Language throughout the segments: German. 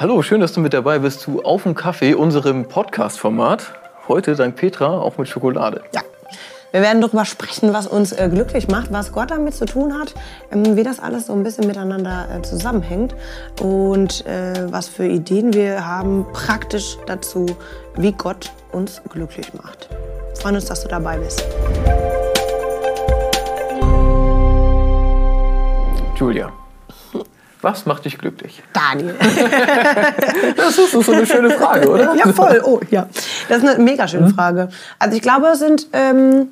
Hallo, schön, dass du mit dabei bist zu Auf dem Kaffee, unserem Podcast-Format. Heute dank Petra auch mit Schokolade. Ja. Wir werden darüber sprechen, was uns äh, glücklich macht, was Gott damit zu tun hat, ähm, wie das alles so ein bisschen miteinander äh, zusammenhängt und äh, was für Ideen wir haben praktisch dazu, wie Gott uns glücklich macht. Wir freuen uns, dass du dabei bist. Julia, was macht dich glücklich? Daniel. Das ist so eine schöne Frage, oder? Ja, voll. Oh, ja. Das ist eine mega schöne Frage. Also ich glaube, es sind ähm,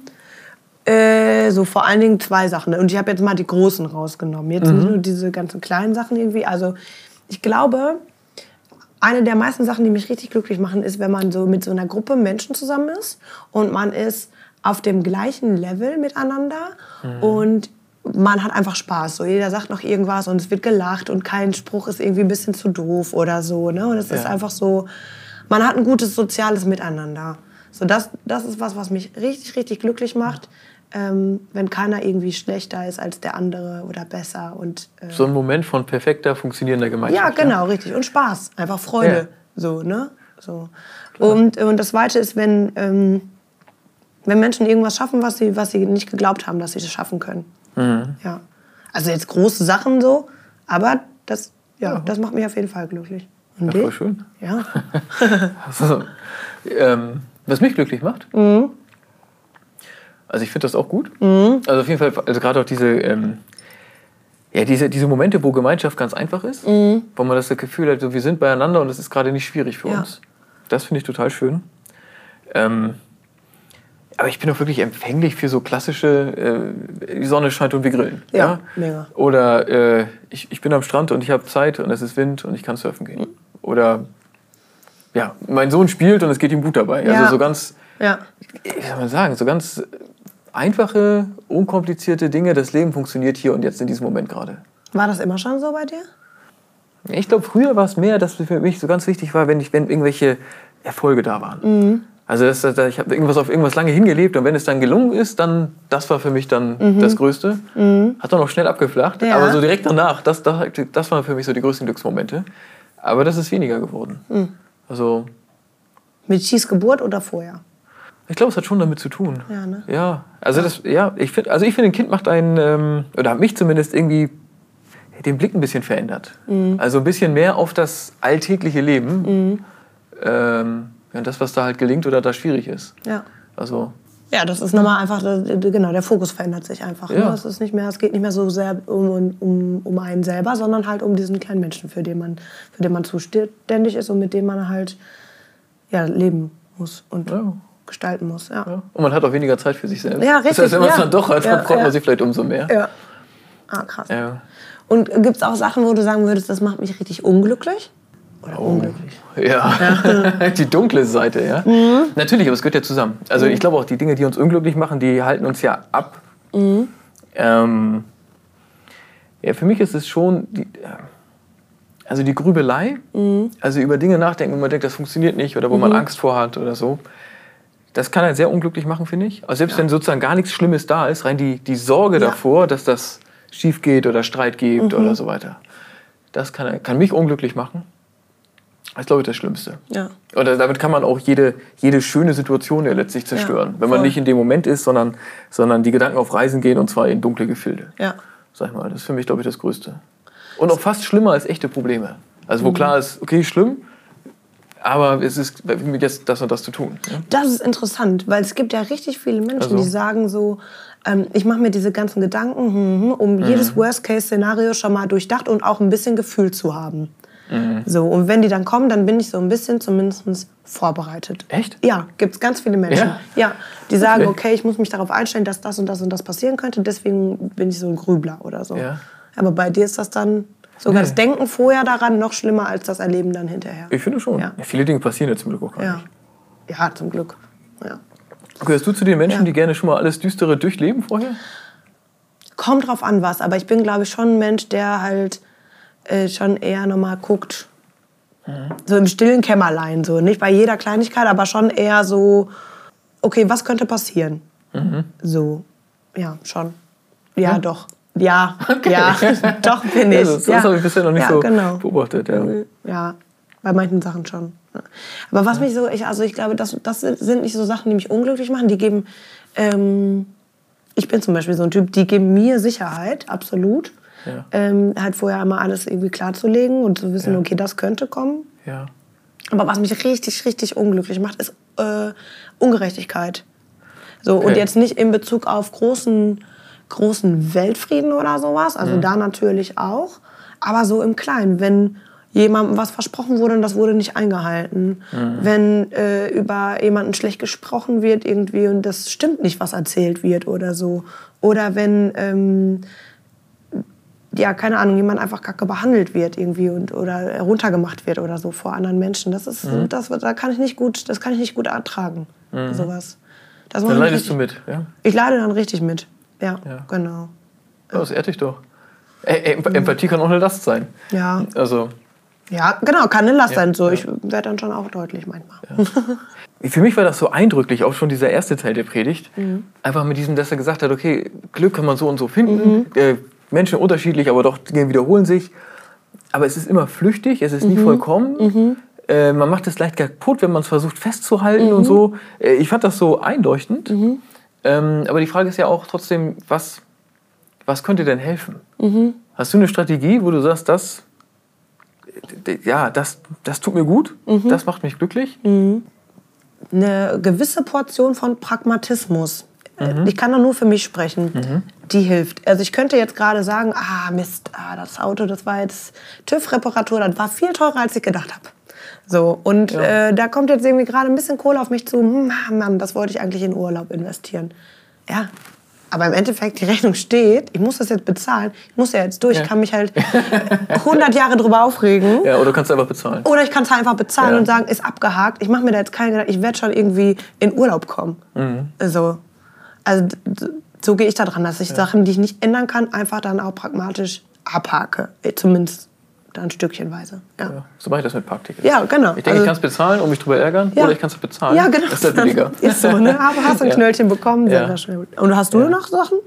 äh, so vor allen Dingen zwei Sachen. Und ich habe jetzt mal die großen rausgenommen. Jetzt nicht nur diese ganzen kleinen Sachen irgendwie. Also ich glaube, eine der meisten Sachen, die mich richtig glücklich machen, ist, wenn man so mit so einer Gruppe Menschen zusammen ist und man ist auf dem gleichen Level miteinander und man hat einfach Spaß. So jeder sagt noch irgendwas und es wird gelacht und kein Spruch ist irgendwie ein bisschen zu doof oder so. Ne? Und es ist Ja. einfach so, man hat ein gutes soziales Miteinander. So das, das ist was, was mich richtig, richtig glücklich macht, ähm, wenn keiner irgendwie schlechter ist als der andere oder besser und äh, So ein Moment von perfekter, funktionierender ja, Gemeinschaft. genau, richtig. Und Spaß, einfach Freude. Ja. So, ne? So. Und, und das Zweite ist, wenn, ähm, wenn Menschen irgendwas schaffen, was sie, was sie nicht geglaubt haben, dass sie das schaffen können. Mhm. Ja. Also jetzt große Sachen so, aber das, ja, das macht mich auf jeden Fall glücklich. Und Ja, voll schön. Ja. Also, ähm, was mich glücklich macht? Mhm. Also ich finde das auch gut. Also auf jeden Fall, also gerade auch diese, ähm, ja, diese, diese Momente, wo Gemeinschaft ganz einfach ist, wo man das Gefühl hat, so, wir sind beieinander und es ist gerade nicht schwierig für Ja. uns. Das finde ich total schön. Ähm, aber ich bin auch wirklich empfänglich für so klassische, äh, die Sonne scheint und wir grillen. Ja, mega. Oder äh, ich, ich bin am Strand und ich habe Zeit und es ist Wind und ich kann surfen gehen. Oder ja, mein Sohn spielt und es geht ihm gut dabei. Ja. Also so ganz, ja. wie soll man sagen, so ganz einfache, unkomplizierte Dinge. Das Leben funktioniert hier und jetzt in diesem Moment gerade. War das immer schon so bei dir? Ich glaube, früher war es mehr, dass für mich so ganz wichtig war, wenn, ich, wenn irgendwelche Erfolge da waren. Mhm. Also das, das, ich habe irgendwas auf irgendwas lange hingelebt und wenn es dann gelungen ist, dann das war für mich dann das Größte. Hat dann auch schnell abgeflacht, Mhm. Ja. aber so direkt danach, das, das, das waren für mich so die größten Glücksmomente. Aber das ist weniger geworden. Mhm. Also Mit Cheese Geburt oder vorher? ich glaube, es hat schon damit zu tun. Ja, ne? Ja, also das, ja, ich finde, also ich finde, ein Kind macht einen ähm, oder hat mich zumindest irgendwie den Blick ein bisschen verändert. Mhm. Also ein bisschen mehr auf das alltägliche Leben. Ähm, ja, das, was da halt gelingt oder da schwierig ist. Ja. Also Ja, das ist nochmal einfach, äh, genau, der Fokus verändert sich einfach. Ja. Ne? Es, ist nicht mehr, es geht nicht mehr so sehr um, um, um einen selber, sondern halt um diesen kleinen Menschen, für den man, für den man zuständig ist und mit dem man halt ja, leben muss und Ja. gestalten muss. Ja. ja. und man hat auch weniger Zeit für sich selbst. Ja, Das richtig, heißt, wenn man es ja. dann doch hat, dann Ja, braucht man ja. sich vielleicht umso mehr. ja. Ah, krass. Ja. Und gibt es auch Sachen, wo du sagen würdest, das macht mich richtig unglücklich? Oder unglücklich? Ja, die dunkle Seite, ja. Mhm. Natürlich, aber es gehört ja zusammen. Also ich glaube auch, die Dinge, die uns unglücklich machen, die halten uns ja ab. Mhm. Ähm, ja, für mich ist es schon, die, äh, also die Grübelei, Mhm. also über Dinge nachdenken, wo man denkt, das funktioniert nicht oder wo man Angst vor hat oder so. Das kann einen sehr unglücklich machen, finde ich. Also selbst wenn sozusagen gar nichts Schlimmes da ist, rein die, die Sorge Ja. Mhm. davor, dass das schief geht oder Streit gibt oder so weiter. Das kann, kann mich unglücklich machen. Das ist, glaube ich, das Schlimmste. Ja. Oder damit kann man auch jede, jede schöne Situation ja letztlich zerstören. wenn man nicht in dem Moment ist, sondern, sondern die Gedanken auf Reisen gehen und zwar in dunkle Gefilde. Ja. Sag ich mal, das ist für mich, glaube ich, das Größte. Und auch fast schlimmer als echte Probleme. Also Mhm. wo klar ist, okay, schlimm, aber es ist mit jetzt das und das zu tun. Ja? Das ist interessant, weil es gibt ja richtig viele Menschen, Also? die sagen so, ähm, ich mache mir diese ganzen Gedanken, hm, hm, um jedes Worst-Case-Szenario schon mal durchdacht und auch ein bisschen Gefühl zu haben. So, und wenn die dann kommen, dann bin ich so ein bisschen zumindest vorbereitet. Echt? Ja, gibt es ganz viele Menschen. Ja? Ja, die sagen, Okay. okay, ich muss mich darauf einstellen, dass das und das und das passieren könnte, deswegen bin ich so ein Grübler oder so. Ja. Aber bei dir ist das dann sogar Nee. das Denken vorher daran noch schlimmer als das Erleben dann hinterher. Ich finde schon. Ja. Viele Dinge passieren ja zum Glück auch gar Ja, nicht. ja zum Glück. Ja. Gehörst du zu den Menschen, die gerne schon mal alles Düstere durchleben vorher? Kommt drauf an was, aber ich bin, glaube ich, schon ein Mensch, der halt äh, schon eher nochmal guckt. So im stillen Kämmerlein, so. Nicht bei jeder Kleinigkeit, aber schon eher so, okay, was könnte passieren? So, ja, schon. Ja, doch. Ja, ja, doch bin ich. Ja, das das ja. habe ich bisher noch nicht ja, so genau. beobachtet. Ja. Ja, Bei manchen Sachen schon. Aber was mich so, ich, also ich glaube, das, das sind nicht so Sachen, die mich unglücklich machen. Die geben, ähm, ich bin zum Beispiel so ein Typ, die geben mir Sicherheit, absolut. Ja. Ähm, halt vorher einmal alles irgendwie klarzulegen und zu wissen, Ja. okay, das könnte kommen. Ja. Aber was mich richtig, richtig unglücklich macht, ist äh, Ungerechtigkeit. So, und Okay. jetzt nicht in Bezug auf großen, großen Weltfrieden oder sowas, also Mhm. da natürlich auch, aber so im Kleinen, wenn jemandem was versprochen wurde und das wurde nicht eingehalten, Mhm. wenn äh, über jemanden schlecht gesprochen wird irgendwie und das stimmt nicht, was erzählt wird oder so, oder wenn ähm, ja, keine Ahnung, jemand einfach kacke behandelt wird irgendwie und, oder runtergemacht wird oder so vor anderen Menschen. Das ist, Mhm. das, da kann ich nicht gut, das kann ich nicht gut ertragen, sowas. Das Dann leidest du richtig- mit. Ja? Ich leide dann richtig mit. Ja, Ja. genau. Ja, das ehrt dich doch. Ä- Em- Empathie kann auch eine Last sein. Ja, Also, ja, genau, kann eine Last Ja, sein. So, ich werde dann schon auch deutlich manchmal. für mich war das so eindrücklich, auch schon dieser erste Teil der Predigt. Mhm. Einfach mit diesem, dass er gesagt hat, okay, Glück kann man so und so finden. Äh, Menschen unterschiedlich, aber doch Dinge wiederholen sich. Aber es ist immer flüchtig, es ist Mhm. nie vollkommen. Äh, man macht es leicht kaputt, wenn man es versucht festzuhalten Mhm. und so. Äh, ich fand das so einleuchtend. Ähm, aber die Frage ist ja auch trotzdem, was, was könnte denn helfen? Mhm. Hast du eine Strategie, wo du sagst, das, ja, das, das tut mir gut, Mhm. das macht mich glücklich? eine gewisse Portion von Pragmatismus. Mhm. Ich kann da nur für mich sprechen. Die hilft. Also ich könnte jetzt gerade sagen, ah Mist, ah, das Auto, das war jetzt TÜV-Reparatur, das war viel teurer, als ich gedacht habe. So, und Ja. äh, da kommt jetzt irgendwie gerade ein bisschen Kohle auf mich zu. Hm, Mann, das wollte ich eigentlich in Urlaub investieren. Ja, aber im Endeffekt, die Rechnung steht, ich muss das jetzt bezahlen, ich muss ja jetzt durch, Ja. ich kann mich halt 100 Jahre drüber aufregen. Ja, oder du kannst einfach bezahlen. Oder ich kann es einfach bezahlen Ja. und sagen, ist abgehakt. Ich mache mir da jetzt keine Gedanken. Ich werde schon irgendwie in Urlaub kommen. Mhm. Also, also so gehe ich da dran, dass ich Sachen, die ich nicht ändern kann, einfach dann auch pragmatisch abhake. Äh, Zumindest dann stückchenweise. Ja, Ja, so mache ich das mit Parktickets. ja genau. Ich denke, Also- ich kann es bezahlen und mich drüber ärgern, Ja. oder ich kann es bezahlen. Ja, genau. Das ist halt billiger. Ist so, ne? Aber hast ein Ja. Knöllchen bekommen, sehr, Ja. schnell. Und hast du noch Sachen?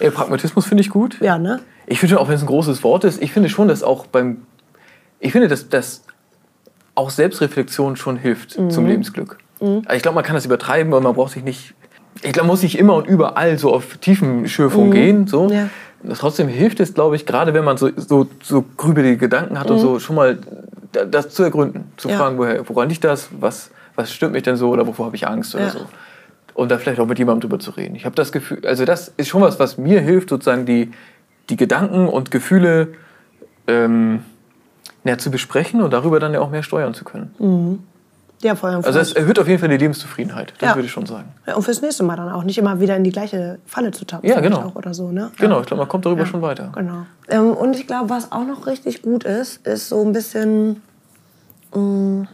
Äh, Pragmatismus finde ich gut. Ja, ne? Ich finde schon, auch wenn es ein großes Wort ist, ich finde schon, dass auch beim. Ich finde, dass, dass auch Selbstreflexion schon hilft Mhm. zum Lebensglück. Also ich glaube, man kann das übertreiben, aber man braucht sich nicht. Ich glaube, muss nicht immer und überall so auf Tiefenschürfung gehen. So. Mhm. Ja. Trotzdem hilft es, glaube ich, gerade wenn man so, so, so grübelige Gedanken hat und so, schon mal da- das zu ergründen. Zu Mhm. Ja. fragen, woher, woran liegt das? Was, was stimmt mich denn so oder wovor habe ich Angst oder Ja. so. Und da vielleicht auch mit jemandem drüber zu reden. Ich habe das Gefühl, also das ist schon was, was mir hilft, sozusagen die, die Gedanken und Gefühle ähm, ja, zu besprechen und darüber dann ja auch mehr steuern zu können. Ja, voll. Also es erhöht auf jeden Fall die Lebenszufriedenheit, das Ja. würde ich schon sagen. Ja, und fürs nächste Mal dann auch nicht immer wieder in die gleiche Falle zu tappen. Ja, genau. Auch oder so, ne? Genau, ich glaube, man kommt darüber Ja. schon weiter. Genau. Ähm, und ich glaube, was auch noch richtig gut ist, ist so ein bisschen mh,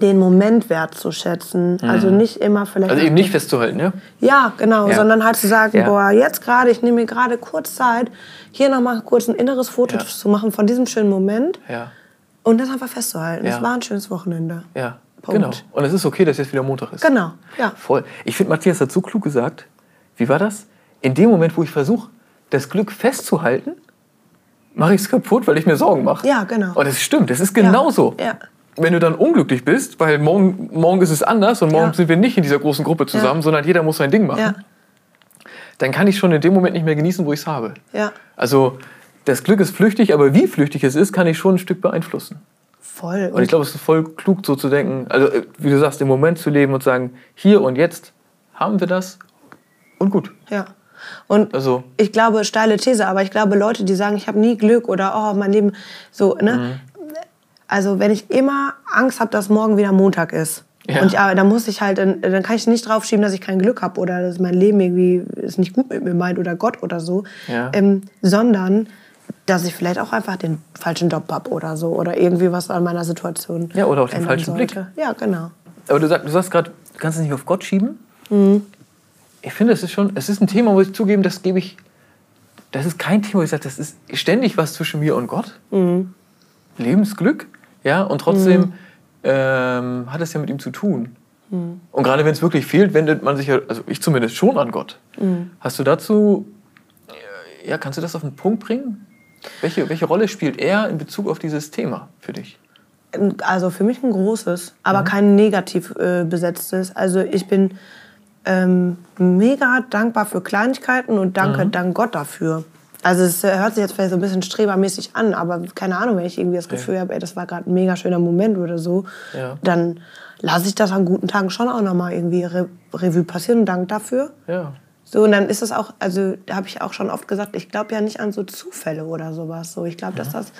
den Moment wertzuschätzen. Also nicht immer vielleicht. Also eben nicht festzuhalten, ja? Ja, genau, Ja. sondern halt zu sagen, boah, jetzt gerade, ich nehme mir gerade kurz Zeit, hier nochmal kurz ein inneres Foto zu machen von diesem schönen Moment Ja, und das einfach festzuhalten. Es war ein schönes Wochenende. ja. Punkt. Genau. Und es ist okay, dass jetzt wieder Montag ist. Genau, ja. Voll. Ich finde, Matthias hat so klug gesagt. Wie war das? In dem Moment, wo ich versuche, das Glück festzuhalten, mache ich es kaputt, weil ich mir Sorgen mache. Ja, genau. Und das stimmt, das ist genauso. Ja. Wenn du dann unglücklich bist, weil morgen, morgen ist es anders und morgen Ja. sind wir nicht in dieser großen Gruppe zusammen, Ja. sondern jeder muss sein Ding machen, Ja, dann kann ich schon in dem Moment nicht mehr genießen, wo ich es habe. ja, Also das Glück ist flüchtig, aber wie flüchtig es ist, kann ich schon ein Stück beeinflussen. Voll. Und ich glaube, es ist voll klug, so zu denken, also äh, wie du sagst, im Moment zu leben und sagen, hier und jetzt haben wir das und gut. Ja. Und Also- ich glaube, steile These, aber ich glaube, Leute, die sagen, ich habe nie Glück oder oh, mein Leben so, ne? Mhm. Also, wenn ich immer Angst habe, dass morgen wieder Montag ist. Ja. Und ja, dann muss ich halt, dann, kann ich nicht draufschieben, dass ich kein Glück habe oder dass mein Leben irgendwie es nicht gut mit mir meint oder Gott oder so. Ja. Ähm, sondern, dass ich vielleicht auch einfach den falschen Job habe oder so oder irgendwie was an meiner Situation. Ja, oder auch den falschen Blick. sollte. Ja, genau. Aber du, sag, du sagst gerade, du kannst es nicht auf Gott schieben. Mhm. Ich finde, es ist schon, es ist ein Thema, wo ich zugeben, das gebe ich, das ist kein Thema, wo ich sage, das ist ständig was zwischen mir und Gott. Mhm. Lebensglück, ja, und trotzdem ähm, hat es ja mit ihm zu tun. Mhm. Und gerade wenn es wirklich fehlt, wendet man sich ja, also ich zumindest schon an Gott. Mhm. Hast du dazu, äh, ja, kannst du das auf den Punkt bringen? Welche, welche Rolle spielt er in Bezug auf dieses Thema für dich? ein- also für mich ein großes, aber kein negativ äh, besetztes. Also ich bin ähm, mega dankbar für Kleinigkeiten und danke dank Gott dafür. Also es äh, hört sich jetzt vielleicht so ein bisschen strebermäßig an, aber keine Ahnung, wenn ich irgendwie das Gefühl habe, ey, das war gerade ein mega schöner Moment oder so, Ja. dann lasse ich das an guten Tagen schon auch nochmal irgendwie Re Revue passieren und danke dafür. Ja. So, und dann ist es auch, also da habe ich auch schon oft gesagt, ich glaube ja nicht an so Zufälle oder sowas. So, ich glaube, dass das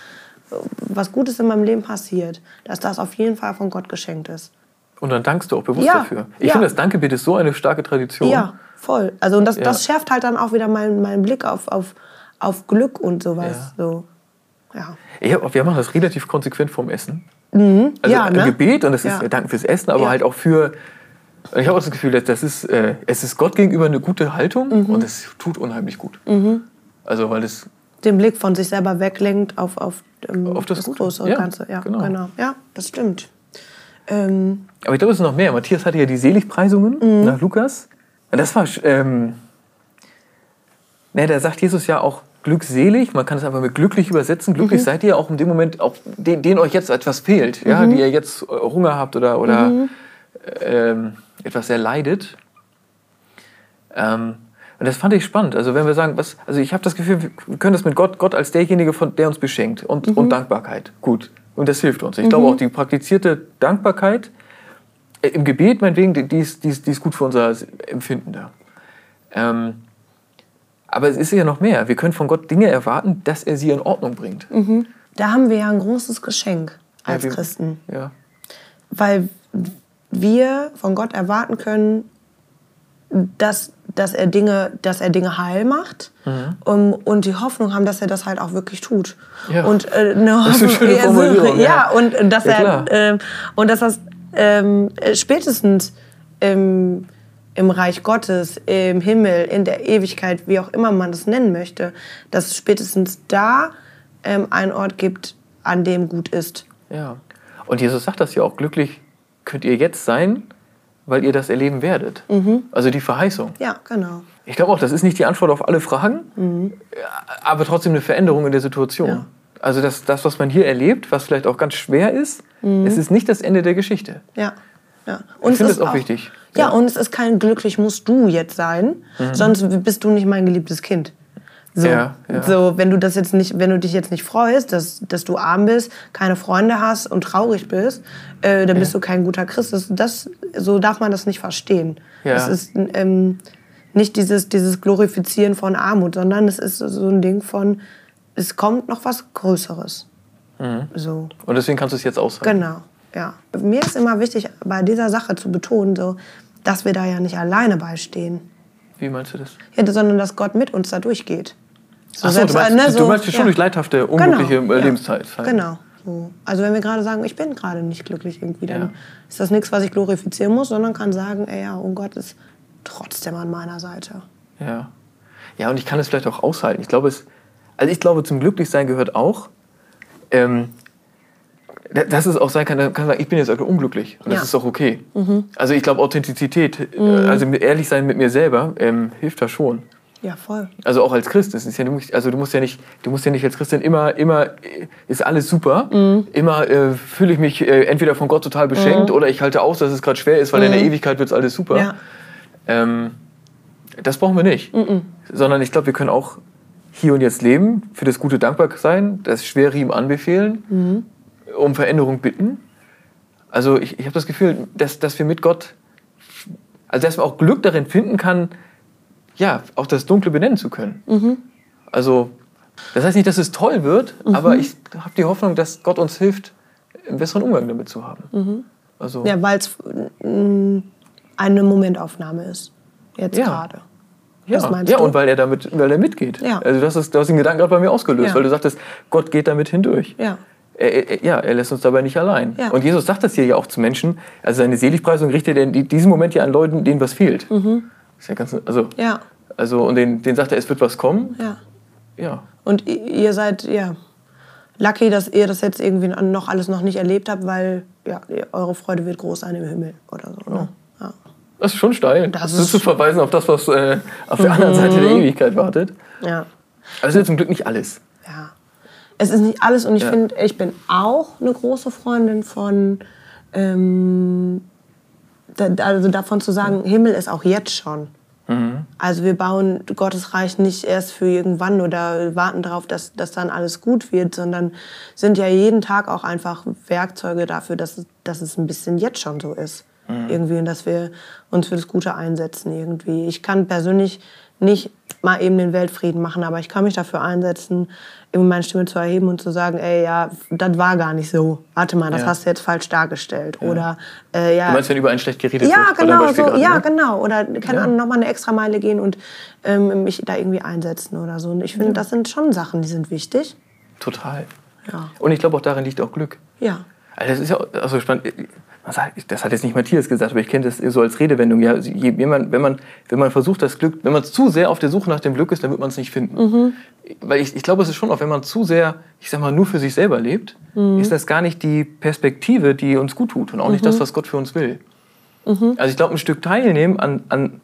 was Gutes in meinem Leben passiert, dass das auf jeden Fall von Gott geschenkt ist. Und dann dankst du auch bewusst Ja, dafür. Ich ja. finde, das Dankebitte ist so eine starke Tradition. Ja, voll. Also und das, Ja. das schärft halt dann auch wieder meinen meinen Blick auf, auf, auf Glück und sowas. Ja. So, ja. Hab, wir machen das relativ konsequent vom Essen. Also Mhm. ja, ein ne? Gebet und das Ja. ist Dank fürs Essen, aber Ja. halt auch für. Ich habe auch das Gefühl, dass das ist, äh, es ist Gott gegenüber eine gute Haltung Mhm. und es tut unheimlich gut. Also weil es Den Blick von sich selber weglenkt auf, auf, ähm, Auf das Gute. große Ja, Ganze. Ja, genau. genau. Ja, das stimmt. Ähm, Aber ich glaube, es ist noch mehr. Matthias hatte ja die Seligpreisungen Mhm. nach Lukas. Und das war. Ähm, ne, da sagt Jesus ja auch glückselig. Man kann es einfach mit glücklich übersetzen. Glücklich Mhm. seid ihr auch in dem Moment, auch den, denen euch jetzt etwas fehlt. Ja, Mhm. die ihr jetzt äh, Hunger habt oder, oder ähm, etwas sehr leidet. Ähm, und das fand ich spannend. Also wenn wir sagen, was, also ich habe das Gefühl, wir können das mit Gott, Gott als derjenige, von, der uns beschenkt und, Mhm. und Dankbarkeit. Gut. Und das hilft uns. Ich glaube auch die praktizierte Dankbarkeit äh, im Gebet, meinetwegen, die, die, ist, die, ist, die ist gut für unser Empfinden da. Ähm, aber es ist ja noch mehr. Wir können von Gott Dinge erwarten, dass er sie in Ordnung bringt. da haben wir ja ein großes Geschenk als Ja, wir- Christen. Ja. weil wir von Gott erwarten können, dass, dass, er, Dinge, dass er Dinge heil macht um, und die Hoffnung haben, dass er das halt auch wirklich tut. Mhm. Ja. Und, äh, eine Das ist eine Hoffnung- schöne ja, Ja, und äh, dass Ja, er ähm, und dass das ähm, äh, spätestens im, im Reich Gottes, im Himmel, in der Ewigkeit, wie auch immer man das nennen möchte, dass es spätestens da ähm, einen Ort gibt, an dem gut ist. Ja. Und Jesus sagt das ja auch, glücklich könnt ihr jetzt sein, weil ihr das erleben werdet. Mhm. Also die Verheißung. Ja, genau. Ich glaube auch, das ist nicht die Antwort auf alle Fragen, aber trotzdem eine Veränderung in der Situation. Ja. Also das, das, was man hier erlebt, was vielleicht auch ganz schwer ist, es ist nicht das Ende der Geschichte. Ja. ja. Ich es finde ist das auch wichtig. Ja, Ja. Mhm. und es ist kein glücklich musst du jetzt sein, sonst bist du nicht mein geliebtes Kind. So, Ja, ja. so, wenn du das jetzt nicht, wenn du dich jetzt nicht freust, dass, dass du arm bist, keine Freunde hast und traurig bist, äh, dann bist du kein guter Christ. Das, das, so darf man das nicht verstehen. Ja. Es ist ähm, nicht dieses, dieses Glorifizieren von Armut, sondern es ist so ein Ding von, es kommt noch was Größeres. Mhm. So. Und deswegen kannst du es jetzt aushalten. Genau, ja. Mir ist immer wichtig, bei dieser Sache zu betonen, so, dass wir da ja nicht alleine beistehen, Wie meinst du das? ja, sondern dass Gott mit uns da durchgeht. So Ach so, selbst, du meinst, ne, du so, meinst schon ja. durch leidhafte, unglückliche Genau, äh, ja. Lebenszeit. Genau. So. Also wenn wir gerade sagen, ich bin gerade nicht glücklich irgendwie, dann Ja. ist das nichts, was ich glorifizieren muss, sondern kann sagen, ey, ja, und Gott ist trotzdem an meiner Seite. Ja. Ja, und ich kann es vielleicht auch aushalten. Ich glaube, es, also ich glaube, zum Glücklichsein gehört auch, ähm, da- dass es auch sein kann, man kann sagen, ich bin jetzt unglücklich. Und das Ja. ist auch okay. Also ich glaube, Authentizität, äh, also mit- ehrlich sein mit mir selber, ähm, hilft da schon. Ja, voll. Also auch als Christ. Das ist ja, du musst, also du musst ja nicht, du musst ja nicht als Christin immer, immer ist alles super. Immer äh, fühle ich mich äh, entweder von Gott total beschenkt oder ich halte aus, dass es gerade schwer ist, weil in der Ewigkeit wird es alles super. Ja. Ähm, das brauchen wir nicht. Sondern ich glaube, wir können auch hier und jetzt leben, für das gute dankbar sein, das Schwere ihm anbefehlen, um Veränderung bitten. Also ich, ich habe das Gefühl, dass, dass wir mit Gott, also dass man auch Glück darin finden kann, ja, auch das Dunkle benennen zu können. Also das heißt nicht, dass es toll wird, aber ich habe die Hoffnung, dass Gott uns hilft, einen besseren Umgang damit zu haben. Also, Ja, weil es eine Momentaufnahme ist. Jetzt Ja. gerade. Ja, ja und weil er damit, weil er mitgeht. Ja. Also das ist, du hast den Gedanken gerade bei mir ausgelöst, Ja. weil du sagtest, Gott geht damit hindurch. Ja. Er, er, ja, er lässt uns dabei nicht allein. Ja. Und Jesus sagt das hier ja auch zu Menschen. Also seine Seligpreisung richtet er in die- diesem Moment ja an Leuten, denen was fehlt. Ist ja ganz, also, Mhm. Ja. also und denen, denen sagt er, es wird was kommen. Ja. Ja. Und ihr seid, ja, lucky, dass ihr das jetzt irgendwie noch alles noch nicht erlebt habt, weil, ja, eure Freude wird groß sein im Himmel oder so. Ne? Ja. Das ist schon steil. Das Das ist- Mhm. zu verweisen auf das, was äh, auf der anderen Seite der Ewigkeit wartet. Ja. Ja zum Glück nicht alles. ja. Es ist nicht alles und ich Ja. finde, ich bin auch eine große Freundin von, ähm, also davon zu sagen, Himmel ist auch jetzt schon. Also wir bauen Gottes Reich nicht erst für irgendwann oder warten darauf, dass, dass dann alles gut wird, sondern sind ja jeden Tag auch einfach Werkzeuge dafür, dass, es- dass es ein bisschen jetzt schon so ist. Irgendwie und dass wir uns für das Gute einsetzen irgendwie. Ich kann persönlich nicht mal eben den Weltfrieden machen, aber ich kann mich dafür einsetzen, eben meine Stimme zu erheben und zu sagen, ey, ja, das war gar nicht so. Warte mal, das Ja. hast du jetzt falsch dargestellt. Oder, äh, ja, Du meinst, wenn über einen schlecht geredet ja, wird? genau, so, gerade, ja, ne? genau. Oder keine Ja. Ahnung, nochmal eine extra Meile gehen und ähm, mich da irgendwie einsetzen oder so. Und ich finde, das sind schon Sachen, die sind wichtig. Total. Ja. Und ich glaube, auch darin liegt auch Glück. Ja. Also das ist ja also spannend. Man sagt, das hat jetzt nicht Matthias gesagt, aber ich kenne das so als Redewendung. Ja, je, wenn, man, wenn, man, wenn man versucht, das Glück, wenn man zu sehr auf der Suche nach dem Glück ist, dann wird man es nicht finden. Weil ich, ich glaube, es ist schon auch, wenn man zu sehr, ich sag mal, nur für sich selber lebt, ist das gar nicht die Perspektive, die uns gut tut und auch nicht das, was Gott für uns will. Also ich glaube, ein Stück teilnehmen an, an,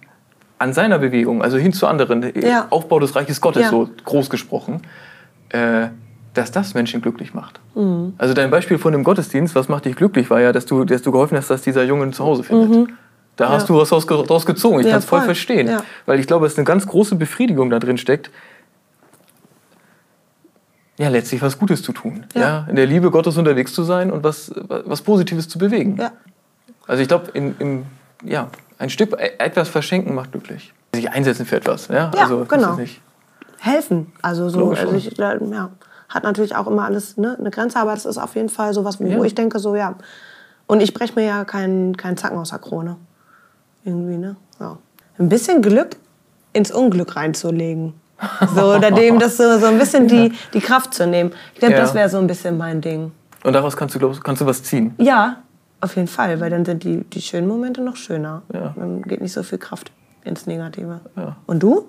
an seiner Bewegung, also hin zu anderen, Ja. Aufbau des Reiches Gottes, Ja. so groß gesprochen, äh, dass das Menschen glücklich macht. Also dein Beispiel von dem Gottesdienst, was macht dich glücklich, war ja, dass du, dass du geholfen hast, dass dieser Junge ein Zuhause findet. Da hast du was draus, gezogen. Ich Ja, kann es voll verstehen. Ja. Weil ich glaube, es eine ganz große Befriedigung da drin steckt, ja, letztlich was Gutes zu tun. Ja. Ja. in der Liebe Gottes unterwegs zu sein und was, was Positives zu bewegen. Ja. Also ich glaube, in, im, ja, ein Stück e- etwas verschenken macht glücklich. Sich einsetzen für etwas. Ja, Ja, also, genau. Helfen. Also so, also ich, ja, hat natürlich auch immer alles ne, eine Grenze, aber es ist auf jeden Fall so was, wo Ja. ich denke, so ja. Und ich breche mir ja keinen keinen Zacken aus der Krone. Irgendwie, ne? Ja. Ein bisschen Glück ins Unglück reinzulegen. So, oder dem das so, so ein bisschen die, die Kraft zu nehmen. Ich glaube, Ja. das wäre so ein bisschen mein Ding. und daraus kannst du, glaub, kannst du was ziehen. Ja, auf jeden Fall, weil dann sind die, die schönen Momente noch schöner. Ja. Dann geht nicht so viel Kraft ins Negative. Ja. Und du?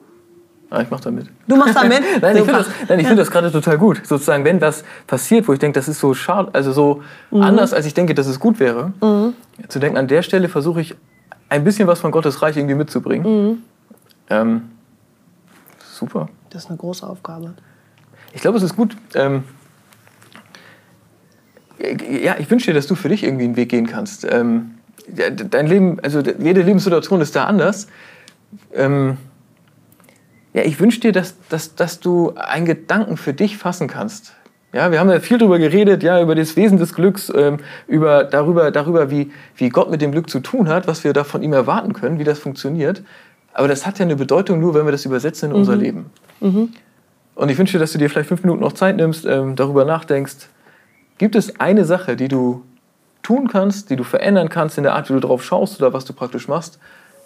Ja, ich mach da mit. Du machst da mit? Nein, ich finde das, nein, ich find das gerade total gut. Sozusagen, wenn was passiert, wo ich denke, das ist so schade, also so Mhm. anders, als ich denke, dass es gut wäre, zu denken, an der Stelle versuche ich ein bisschen was von Gottes Reich irgendwie mitzubringen. Mhm. Ähm, super. Das ist eine große Aufgabe. Ich glaube, es ist gut. Ähm, ja, ich wünsche dir, dass du für dich irgendwie einen Weg gehen kannst. Ähm, dein Leben, also jede Lebenssituation ist da anders. Ähm, ja, ich wünsche dir, dass, dass, dass du einen Gedanken für dich fassen kannst. Ja, wir haben ja viel darüber geredet, ja, über das Wesen des Glücks, ähm, über, darüber, darüber wie, wie Gott mit dem Glück zu tun hat, was wir da von ihm erwarten können, wie das funktioniert. Aber das hat ja eine Bedeutung nur, wenn wir das übersetzen in unser Leben. Und ich wünsche dir, dass du dir vielleicht fünf Minuten noch Zeit nimmst, ähm, darüber nachdenkst. Gibt es eine Sache, die du tun kannst, die du verändern kannst in der Art, wie du drauf schaust oder was du praktisch machst,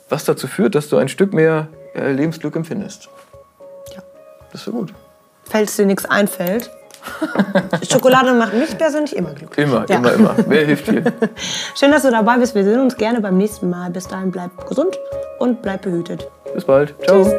was dazu führt, dass du ein Stück mehr äh, Lebensglück empfindest? Ja. Das wäre gut. Falls dir nichts einfällt. Schokolade macht mich persönlich immer glücklich. Immer, Ja. immer, immer. Wer hilft dir? Schön, dass du dabei bist. Wir sehen uns gerne beim nächsten Mal. Bis dahin bleib gesund und bleib behütet. Bis bald. Ciao. Tschüss.